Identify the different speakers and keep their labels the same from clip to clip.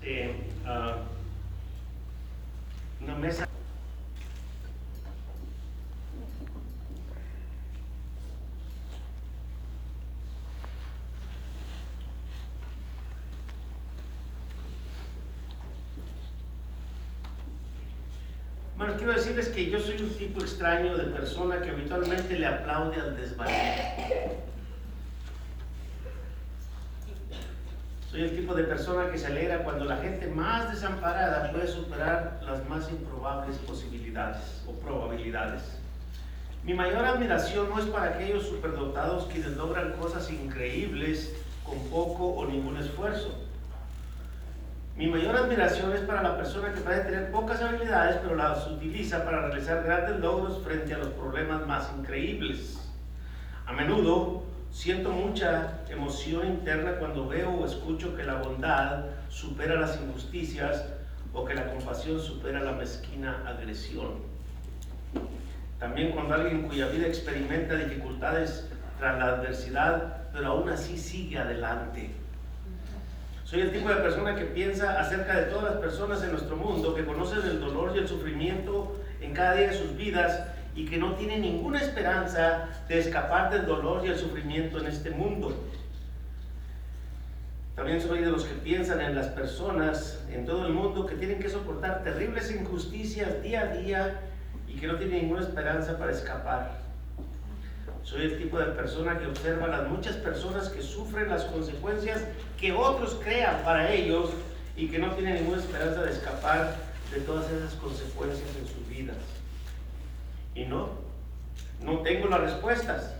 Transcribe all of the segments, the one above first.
Speaker 1: este, ah, una mesa. Bueno, quiero decirles que yo soy un tipo extraño de persona que habitualmente le aplaude al desvalido. Soy el tipo de persona que se alegra cuando la gente más desamparada puede superar las más improbables posibilidades o probabilidades. Mi mayor admiración no es para aquellos superdotados quienes logran cosas increíbles con poco o ningún esfuerzo. Mi mayor admiración es para la persona que puede tener pocas habilidades pero las utiliza para realizar grandes logros frente a los problemas más increíbles. A menudo Siento mucha emoción interna cuando veo o escucho que la bondad supera las injusticias o que la compasión supera la mezquina agresión. También cuando alguien cuya vida experimenta dificultades tras la adversidad, pero aún así sigue adelante. Soy el tipo de persona que piensa acerca de todas las personas en nuestro mundo, que conocen el dolor y el sufrimiento en cada día de sus vidas y que no tiene ninguna esperanza de escapar del dolor y el sufrimiento en este mundo. También soy de los que piensan en las personas en todo el mundo que tienen que soportar terribles injusticias día a día y que no tienen ninguna esperanza para escapar. Soy el tipo de persona que observa a las muchas personas que sufren las consecuencias que otros crean para ellos y que no tienen ninguna esperanza de escapar de todas esas consecuencias en sus vidas. Y no, no tengo las respuestas.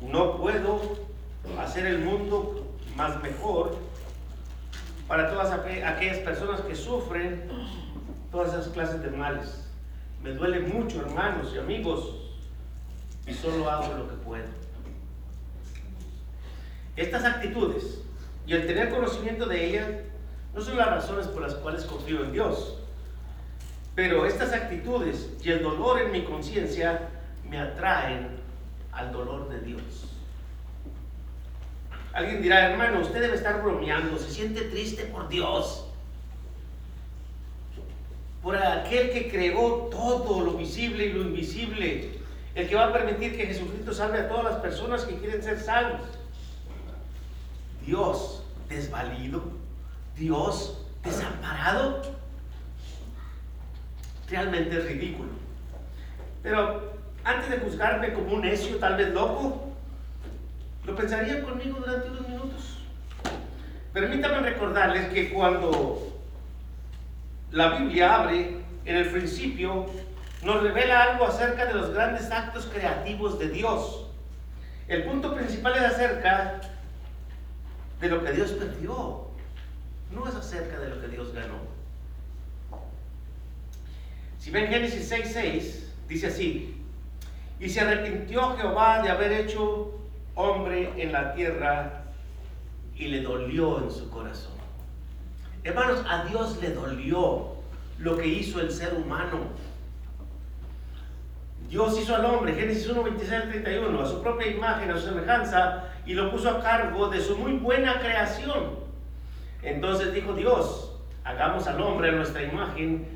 Speaker 1: No puedo hacer el mundo más mejor para todas aquellas personas que sufren todas esas clases de males. Me duele mucho, hermanos y amigos, y solo hago lo que puedo. Estas actitudes y el tener conocimiento de ellas no son las razones por las cuales confío en Dios. Pero estas actitudes y el dolor en mi conciencia me atraen al dolor de Dios. Alguien dirá, hermano, usted debe estar bromeando, se siente triste por Dios, por aquel que creó todo lo visible y lo invisible, el que va a permitir que Jesucristo salve a todas las personas que quieren ser salvos. Dios desvalido, Dios desamparado realmente es ridículo. Pero antes de juzgarme como un necio, tal vez loco, lo pensaría conmigo durante unos minutos. Permítanme recordarles que cuando la Biblia abre, en el principio, nos revela algo acerca de los grandes actos creativos de Dios. El punto principal es acerca de lo que Dios perdió, no es acerca de lo que Dios ganó. Si ven Génesis 6:6, dice así, y se arrepintió Jehová de haber hecho hombre en la tierra y le dolió en su corazón. Hermanos, a Dios le dolió lo que hizo el ser humano. Dios hizo al hombre, Génesis 1, 26 31, a su propia imagen, a su semejanza, y lo puso a cargo de su muy buena creación. Entonces dijo Dios, hagamos al hombre a nuestra imagen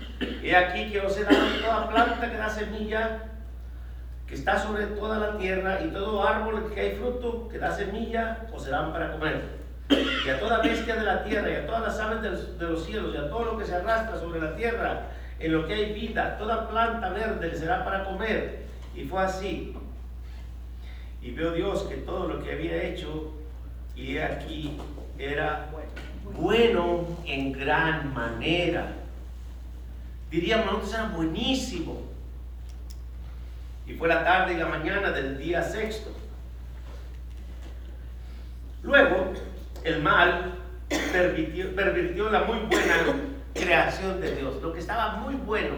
Speaker 1: He aquí que os he dado toda planta que da semilla, que está sobre toda la tierra, y todo árbol que hay fruto, que da semilla, os serán para comer. Y a toda bestia de la tierra, y a todas las aves de los cielos, y a todo lo que se arrastra sobre la tierra, en lo que hay vida, toda planta verde le será para comer. Y fue así. Y veo Dios que todo lo que había hecho, y he aquí, era bueno en gran manera diríamos nosotros era buenísimo. Y fue la tarde y la mañana del día sexto. Luego, el mal pervirtió, la muy buena creación de Dios, lo que estaba muy bueno,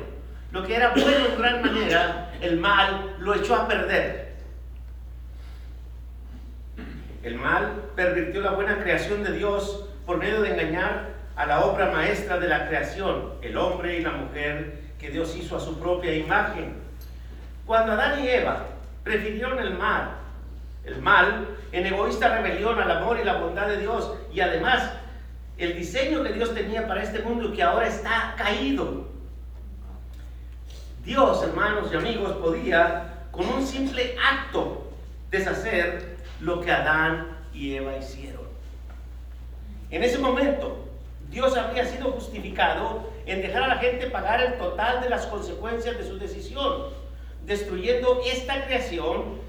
Speaker 1: lo que era bueno en gran manera, el mal lo echó a perder. El mal pervirtió la buena creación de Dios por medio de engañar a la obra maestra de la creación, el hombre y la mujer que Dios hizo a su propia imagen. Cuando Adán y Eva prefirieron el mal, el mal en egoísta rebelión al amor y la bondad de Dios y además el diseño que Dios tenía para este mundo que ahora está caído. Dios, hermanos y amigos, podía con un simple acto deshacer lo que Adán y Eva hicieron. En ese momento, Dios habría sido justificado en dejar a la gente pagar el total de las consecuencias de su decisión, destruyendo esta creación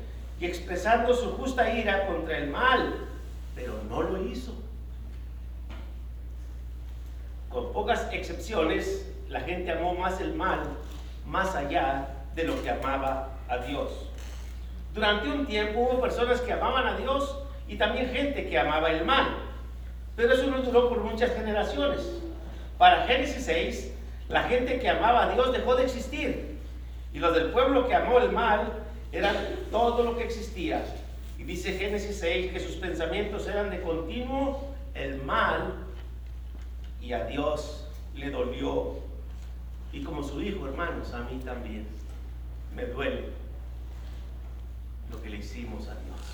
Speaker 1: y expresando su justa ira contra el mal, pero no lo hizo. Con pocas excepciones, la gente amó más el mal más allá de lo que amaba a Dios. Durante un tiempo hubo personas que amaban a Dios y también gente que amaba el mal. Pero eso no duró por muchas generaciones. Para Génesis 6, la gente que amaba a Dios dejó de existir. Y los del pueblo que amó el mal eran todo lo que existía. Y dice Génesis 6 que sus pensamientos eran de continuo el mal y a Dios le dolió. Y como su hijo, hermanos, a mí también me duele lo que le hicimos a Dios.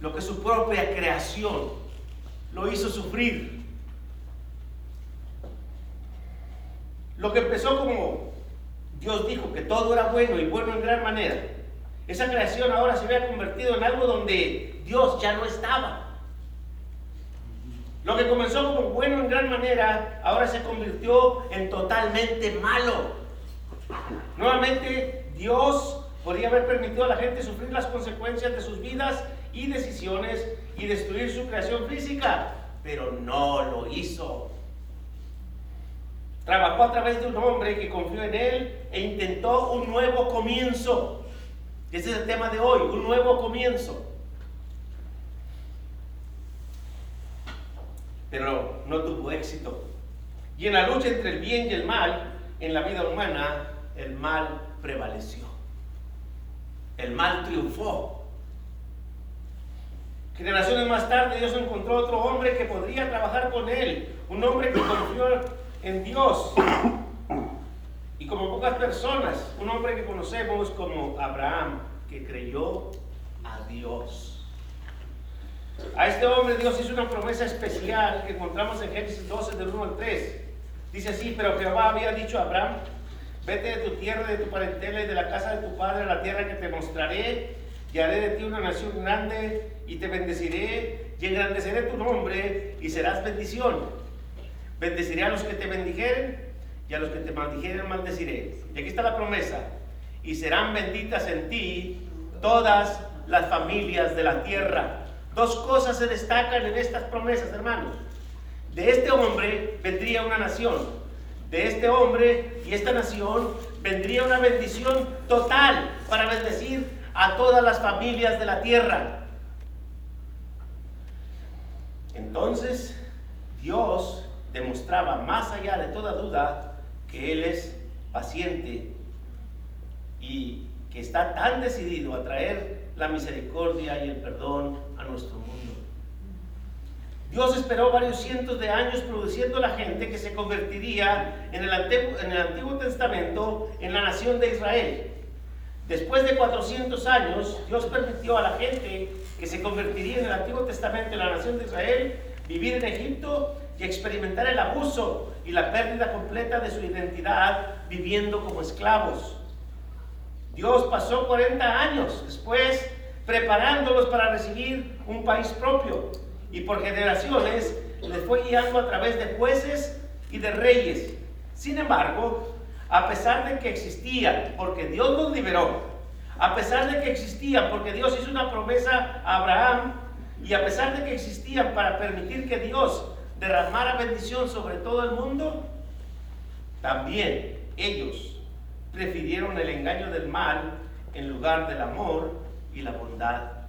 Speaker 1: Lo que su propia creación lo hizo sufrir. Lo que empezó como Dios dijo que todo era bueno y bueno en gran manera. Esa creación ahora se había convertido en algo donde Dios ya no estaba. Lo que comenzó como bueno en gran manera, ahora se convirtió en totalmente malo. Nuevamente, Dios Podría haber permitido a la gente sufrir las consecuencias de sus vidas y decisiones y destruir su creación física, pero no lo hizo. Trabajó a través de un hombre que confió en él e intentó un nuevo comienzo. Ese es el tema de hoy, un nuevo comienzo. Pero no tuvo éxito. Y en la lucha entre el bien y el mal, en la vida humana, el mal prevaleció el mal triunfó. Generaciones más tarde Dios encontró otro hombre que podría trabajar con él, un hombre que confió en Dios. Y como pocas personas, un hombre que conocemos como Abraham, que creyó a Dios. A este hombre Dios hizo una promesa especial que encontramos en Génesis 12 del 1 al 3. Dice así, pero Jehová había dicho a Abraham, Vete de tu tierra, de tu parentela y de la casa de tu padre a la tierra que te mostraré, y haré de ti una nación grande, y te bendeciré, y engrandeceré tu nombre, y serás bendición. Bendeciré a los que te bendijeren, y a los que te maldijeren maldeciré. Y aquí está la promesa, y serán benditas en ti todas las familias de la tierra. Dos cosas se destacan en estas promesas, hermanos. De este hombre vendría una nación de este hombre y esta nación vendría una bendición total para bendecir a todas las familias de la tierra. Entonces Dios demostraba más allá de toda duda que Él es paciente y que está tan decidido a traer la misericordia y el perdón a nuestro mundo. Dios esperó varios cientos de años produciendo la gente que se convertiría en el, Antiguo, en el Antiguo Testamento en la nación de Israel. Después de 400 años, Dios permitió a la gente que se convertiría en el Antiguo Testamento en la nación de Israel vivir en Egipto y experimentar el abuso y la pérdida completa de su identidad viviendo como esclavos. Dios pasó 40 años después preparándolos para recibir un país propio y por generaciones les fue guiando a través de jueces y de reyes. Sin embargo, a pesar de que existían, porque Dios los liberó, a pesar de que existían, porque Dios hizo una promesa a Abraham, y a pesar de que existían para permitir que Dios derramara bendición sobre todo el mundo, también ellos prefirieron el engaño del mal en lugar del amor y la bondad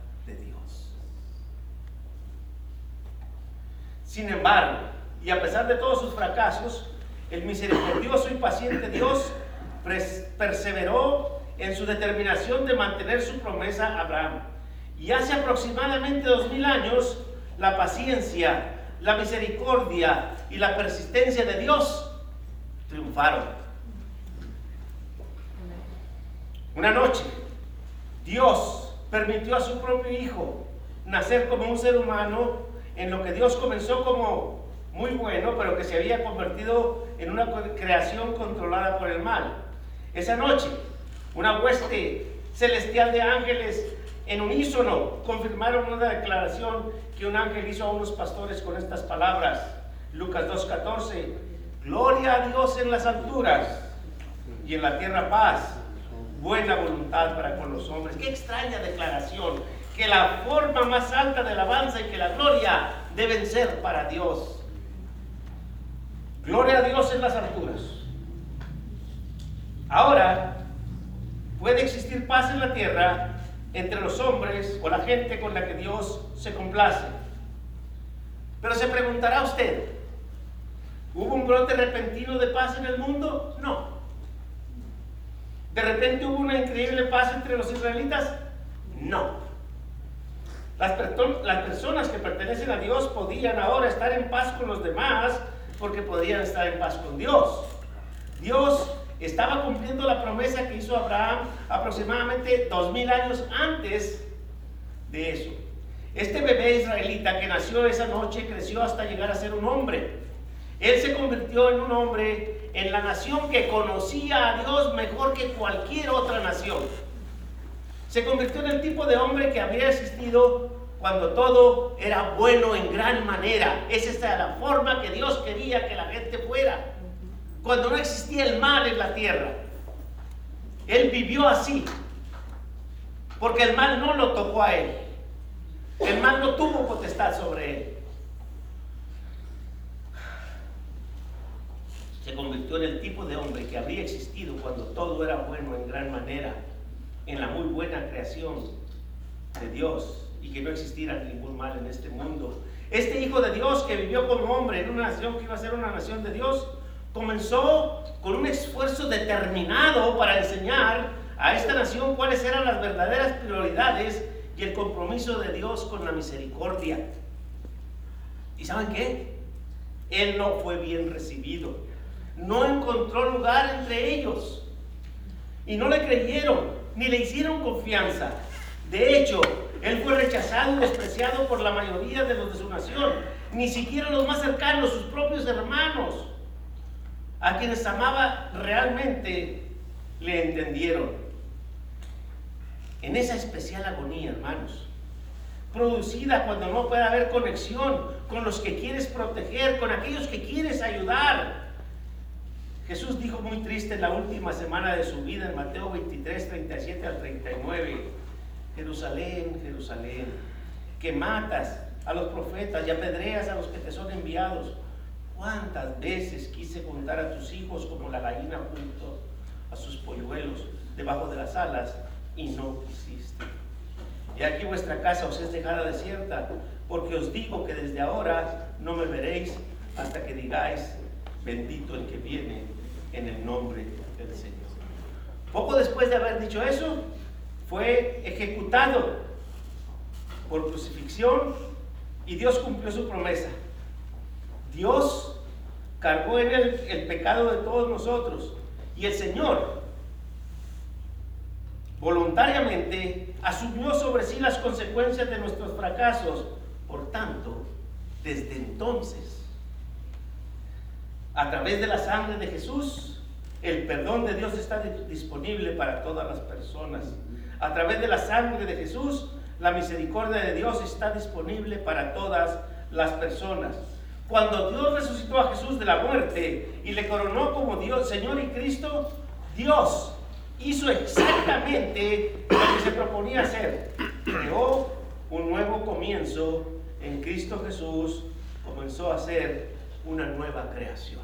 Speaker 1: sin embargo, y a pesar de todos sus fracasos, el misericordioso y paciente Dios perseveró en su determinación de mantener su promesa a Abraham. Y hace aproximadamente dos mil años, la paciencia, la misericordia y la persistencia de Dios triunfaron. Una noche, Dios permitió a su propio Hijo nacer como un ser humano en lo que Dios comenzó como muy bueno, pero que se había convertido en una creación controlada por el mal. Esa noche, una hueste celestial de ángeles en unísono confirmaron una declaración que un ángel hizo a unos pastores con estas palabras. Lucas 2.14, gloria a Dios en las alturas y en la tierra paz, buena voluntad para con los hombres. Qué extraña declaración, que la forma más alta de alabanza y que la gloria deben ser para Dios. Gloria a Dios en las alturas. Ahora, puede existir paz en la tierra entre los hombres o la gente con la que Dios se complace. Pero se preguntará usted, ¿hubo un brote repentino de paz en el mundo? No. ¿De repente hubo una increíble paz entre los israelitas? No. Las, las personas que pertenecen a Dios podían ahora estar en paz con los demás porque podrían estar en paz con Dios. Dios estaba cumpliendo la promesa que hizo Abraham aproximadamente dos mil años antes de eso. Este bebé israelita que nació esa noche creció hasta llegar a ser un hombre. Él se convirtió en un hombre en la nación que conocía a Dios mejor que cualquier otra nación. Se convirtió en el tipo de hombre que había existido cuando todo era bueno en gran manera. Esa era la forma que Dios quería que la gente fuera. Cuando no existía el mal en la tierra. Él vivió así. Porque el mal no lo tocó a él. El mal no tuvo potestad sobre él. Se convirtió en el tipo de hombre que habría existido cuando todo era bueno en gran manera. En la muy buena creación de Dios y que no existiera ningún mal en este mundo. Este Hijo de Dios que vivió como hombre en una nación que iba a ser una nación de Dios, comenzó con un esfuerzo determinado para enseñar a esta nación cuáles eran las verdaderas prioridades y el compromiso de Dios con la misericordia. ¿Y saben qué? Él no fue bien recibido. No encontró lugar entre ellos. Y no le creyeron, ni le hicieron confianza. De hecho, él fue rechazado y despreciado por la mayoría de los de su nación, ni siquiera los más cercanos, sus propios hermanos, a quienes amaba realmente, le entendieron. En esa especial agonía, hermanos, producida cuando no puede haber conexión con los que quieres proteger, con aquellos que quieres ayudar. Jesús dijo muy triste en la última semana de su vida en Mateo 23, 37 al 39. Jerusalén, Jerusalén, que matas a los profetas y apedreas a los que te son enviados. ¿Cuántas veces quise contar a tus hijos como la gallina junto a sus polluelos debajo de las alas y no quisiste? Y aquí vuestra casa os es dejada desierta, porque os digo que desde ahora no me veréis hasta que digáis, bendito el que viene en el nombre del Señor. Poco después de haber dicho eso, fue ejecutado por crucifixión y Dios cumplió su promesa. Dios cargó en él el pecado de todos nosotros y el Señor voluntariamente asumió sobre sí las consecuencias de nuestros fracasos. Por tanto, desde entonces, a través de la sangre de Jesús, el perdón de Dios está disponible para todas las personas. A través de la sangre de Jesús, la misericordia de Dios está disponible para todas las personas. Cuando Dios resucitó a Jesús de la muerte y le coronó como Dios, Señor y Cristo, Dios hizo exactamente lo que se proponía hacer. Creó un nuevo comienzo en Cristo Jesús, comenzó a hacer una nueva creación.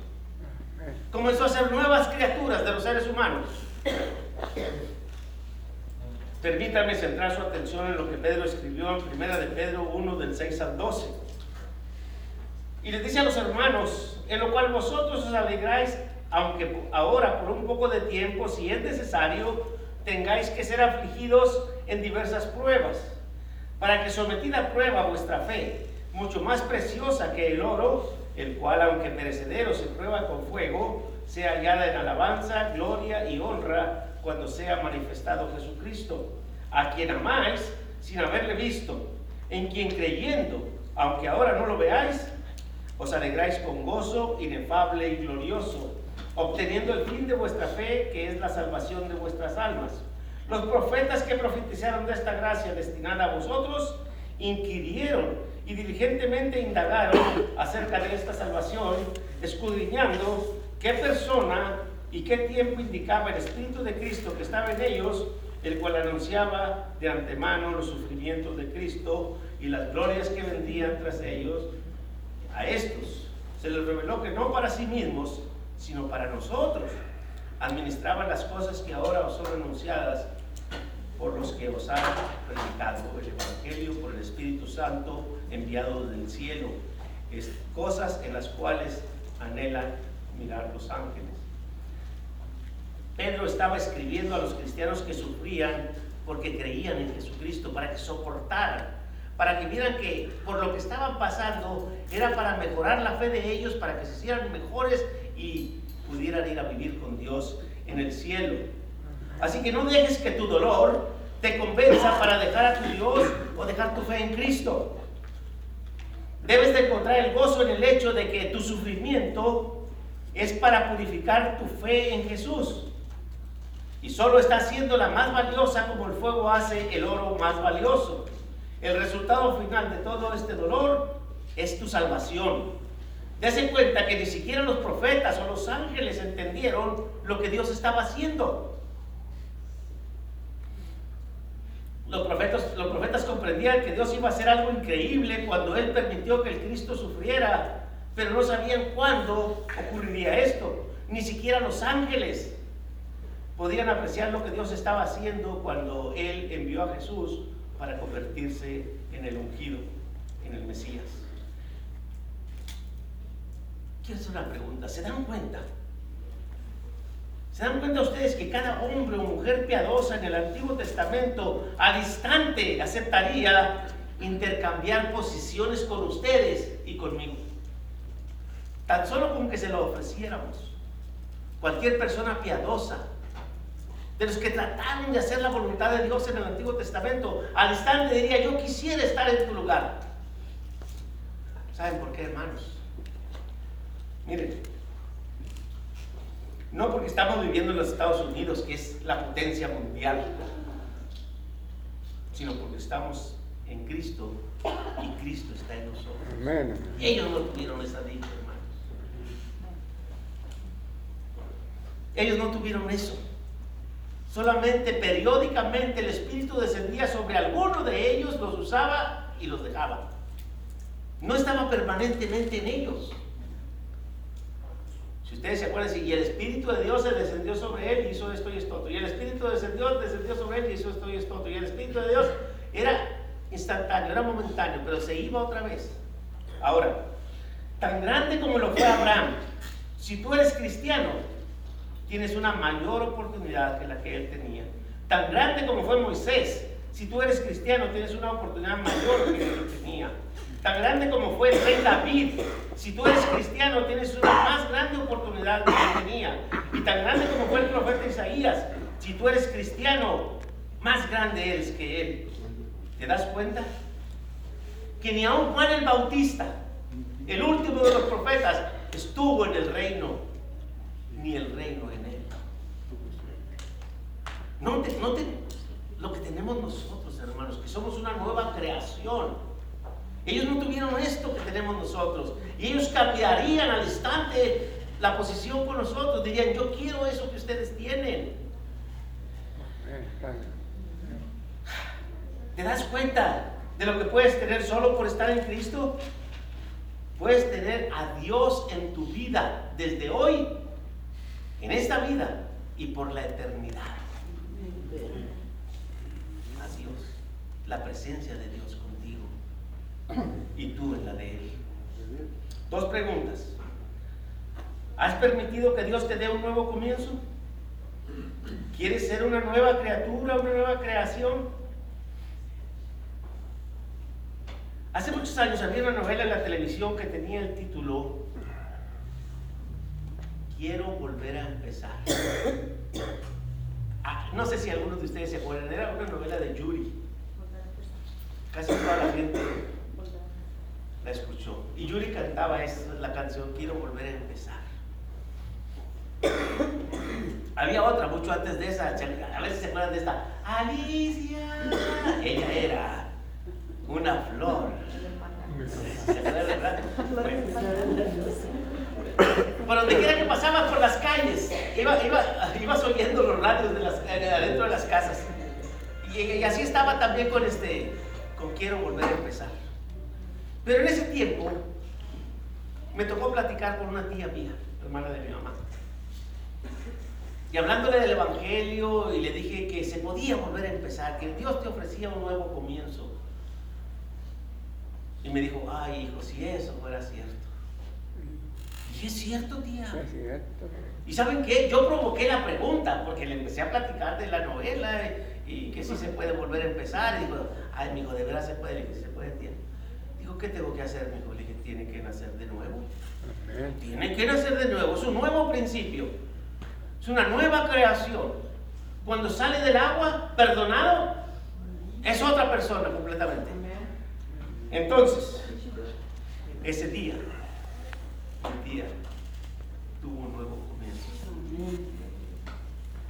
Speaker 1: Comenzó a ser nuevas criaturas de los seres humanos. Permítame centrar su atención en lo que Pedro escribió en 1 de Pedro 1 del 6 al 12. Y les dice a los hermanos, en lo cual vosotros os alegráis, aunque ahora por un poco de tiempo, si es necesario, tengáis que ser afligidos en diversas pruebas, para que sometida a prueba vuestra fe, mucho más preciosa que el oro, el cual aunque perecedero se prueba con fuego, sea hallada en alabanza, gloria y honra cuando sea manifestado Jesucristo, a quien amáis sin haberle visto, en quien creyendo, aunque ahora no lo veáis, os alegráis con gozo inefable y glorioso, obteniendo el fin de vuestra fe, que es la salvación de vuestras almas. Los profetas que profetizaron de esta gracia destinada a vosotros, inquirieron y diligentemente indagaron acerca de esta salvación, escudriñando qué persona y qué tiempo indicaba el Espíritu de Cristo que estaba en ellos, el cual anunciaba de antemano los sufrimientos de Cristo y las glorias que vendrían tras ellos. A estos se les reveló que no para sí mismos, sino para nosotros, administraban las cosas que ahora os son anunciadas por los que os han predicado el Evangelio por el Espíritu Santo enviado del cielo, cosas en las cuales anhelan mirar los ángeles. Pedro estaba escribiendo a los cristianos que sufrían porque creían en Jesucristo, para que soportaran, para que vieran que por lo que estaban pasando era para mejorar la fe de ellos, para que se hicieran mejores y pudieran ir a vivir con Dios en el cielo. Así que no dejes que tu dolor te convenza para dejar a tu Dios o dejar tu fe en Cristo. Debes de encontrar el gozo en el hecho de que tu sufrimiento es para purificar tu fe en Jesús. Y solo está siendo la más valiosa como el fuego hace el oro más valioso. El resultado final de todo este dolor es tu salvación. Dese cuenta que ni siquiera los profetas o los ángeles entendieron lo que Dios estaba haciendo. Los profetas, los profetas comprendían que Dios iba a hacer algo increíble cuando Él permitió que el Cristo sufriera, pero no sabían cuándo ocurriría esto. Ni siquiera los ángeles podían apreciar lo que Dios estaba haciendo cuando Él envió a Jesús para convertirse en el ungido, en el Mesías. Quiero hacer una pregunta. ¿Se dan cuenta? ¿Se dan cuenta ustedes que cada hombre o mujer piadosa en el Antiguo Testamento al instante aceptaría intercambiar posiciones con ustedes y conmigo? Tan solo con que se lo ofreciéramos. Cualquier persona piadosa, de los que trataron de hacer la voluntad de Dios en el Antiguo Testamento, al instante diría, yo quisiera estar en tu lugar. ¿Saben por qué, hermanos? Miren, no porque estamos viviendo en los Estados Unidos, que es la potencia mundial, sino porque estamos en Cristo y Cristo está en nosotros. Ellos no tuvieron esa dicha, hermanos. Ellos no tuvieron eso. Solamente periódicamente el Espíritu descendía sobre alguno de ellos, los usaba y los dejaba. No estaba permanentemente en ellos. Si ustedes se acuerdan, y el Espíritu de Dios se descendió sobre él y hizo esto y esto. Y el Espíritu descendió, descendió sobre él y hizo esto y esto. Y el Espíritu de Dios era instantáneo, era momentáneo, pero se iba otra vez. Ahora, tan grande como lo fue Abraham, si tú eres cristiano, tienes una mayor oportunidad que la que él tenía. Tan grande como fue Moisés, si tú eres cristiano, tienes una oportunidad mayor que él tenía tan grande como fue el rey David. Si tú eres cristiano, tienes una más grande oportunidad que él tenía. Y tan grande como fue el profeta Isaías. Si tú eres cristiano, más grande eres que él. ¿Te das cuenta? Que ni aun Juan el Bautista, el último de los profetas, estuvo en el reino, ni el reino en él. No te, lo que tenemos nosotros, hermanos, que somos una nueva creación. Ellos no tuvieron esto que tenemos nosotros. Y ellos cambiarían al instante la posición con nosotros. Dirían, yo quiero eso que ustedes tienen. ¿Te das cuenta de lo que puedes tener solo por estar en Cristo? Puedes tener a Dios en tu vida desde hoy, en esta vida y por la eternidad. A Dios, la presencia de Dios y tú en la de Él. Dos preguntas. ¿Has permitido que Dios te dé un nuevo comienzo? ¿Quieres ser una nueva criatura, una nueva creación? Hace muchos años había una novela en la televisión que tenía el título Quiero volver a empezar. Ah, no sé si algunos de ustedes se acuerdan, era una novela de Yuri. Casi toda la gente la escuchó. Y Yuri cantaba esa, la canción Quiero volver a empezar. Había otra mucho antes de esa, a veces se acuerdan de esta, Alicia. Ella era una flor. ¿Se acuerdan, verdad? Por donde quiera que pasabas por las calles, iba, iba, ibas oyendo los radios de las, adentro de las casas. Y, así estaba también con este, con quiero volver a empezar. Pero en ese tiempo me tocó platicar con una tía mía, hermana de mi mamá. Y hablándole del Evangelio, y le dije que se podía volver a empezar, que Dios te ofrecía un nuevo comienzo. Y me dijo, ay hijo, si eso fuera cierto. Y es cierto, tía.
Speaker 2: Es cierto.
Speaker 1: Y saben qué, yo provoqué la pregunta, porque le empecé a platicar de la novela y, que sí se puede volver a empezar. Y dijo, ay, mi hijo, de verdad se puede. Le dije, se puede, tía. Dijo, ¿qué tengo que hacer, mi hijo? Le dije, tiene que nacer de nuevo.
Speaker 2: Amén.
Speaker 1: Tiene que nacer de nuevo, es un nuevo principio. Es una nueva creación. Cuando sale del agua, perdonado, es otra persona completamente. Entonces, ese día, el día tuvo un nuevo comienzo.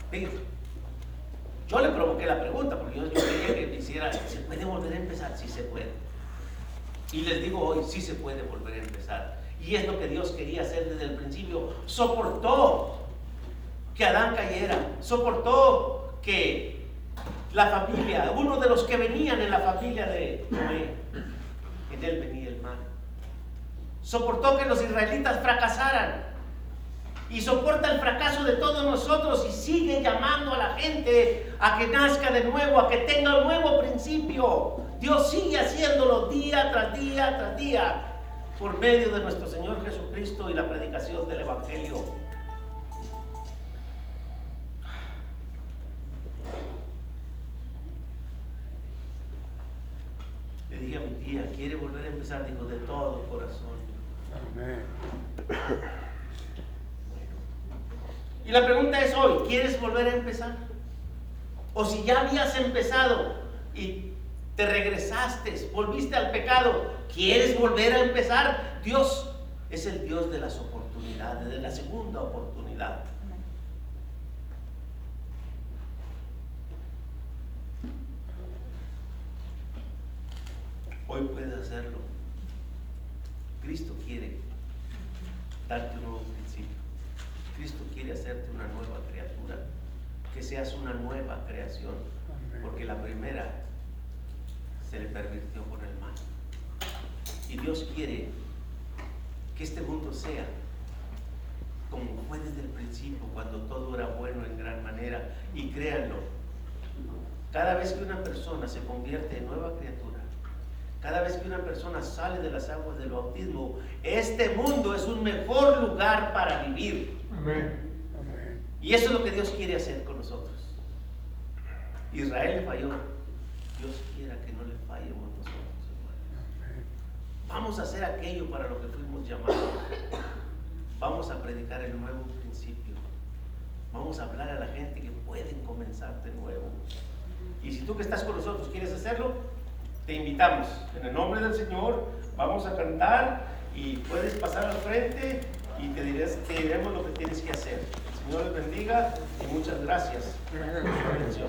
Speaker 1: Fíjense, yo le provoqué la pregunta porque yo, yo quería que me hiciera, ¿se puede volver a empezar? Sí se puede. Y les digo hoy, sí se puede volver a empezar. Y es lo que Dios quería hacer desde el principio. Soportó que Adán cayera, soportó que la familia, uno de los que venían en la familia de Noé, en él venía. Soportó que los israelitas fracasaran y soporta el fracaso de todos nosotros y sigue llamando a la gente a que nazca de nuevo, a que tenga un nuevo principio. Dios sigue haciéndolo día tras día tras día por medio de nuestro Señor Jesucristo y la predicación del Evangelio. Le dije a mi tía, ¿quiere volver a empezar? Dijo, de todo. Y la pregunta es hoy, ¿quieres volver a empezar? O si ya habías empezado y te regresaste, volviste al pecado, ¿quieres volver a empezar? Dios es el Dios de las oportunidades, de la segunda oportunidad. Hoy puedes hacerlo. Cristo darte un nuevo principio. Cristo quiere hacerte una nueva criatura, que seas una nueva creación, porque la primera se le pervirtió con el mal. Y Dios quiere que este mundo sea como fue desde el principio, cuando todo era bueno en gran manera. Y créanlo, cada vez que una persona se convierte en nueva criatura, cada vez que una persona sale de las aguas del bautismo, este mundo es un mejor lugar para vivir.
Speaker 2: Amén.
Speaker 1: Y eso es lo que Dios quiere hacer con nosotros. Israel falló. Dios quiera que no le fallemos nosotros, hermanos. Vamos a hacer aquello para lo que fuimos llamados. Vamos a predicar el nuevo principio. Vamos a hablar a la gente que pueden comenzar de nuevo. Y si tú que estás con nosotros quieres hacerlo, te invitamos. En el nombre del Señor vamos a cantar y puedes pasar al frente y te, dirás, te diremos lo que tienes que hacer. El Señor les bendiga y muchas gracias por su atención.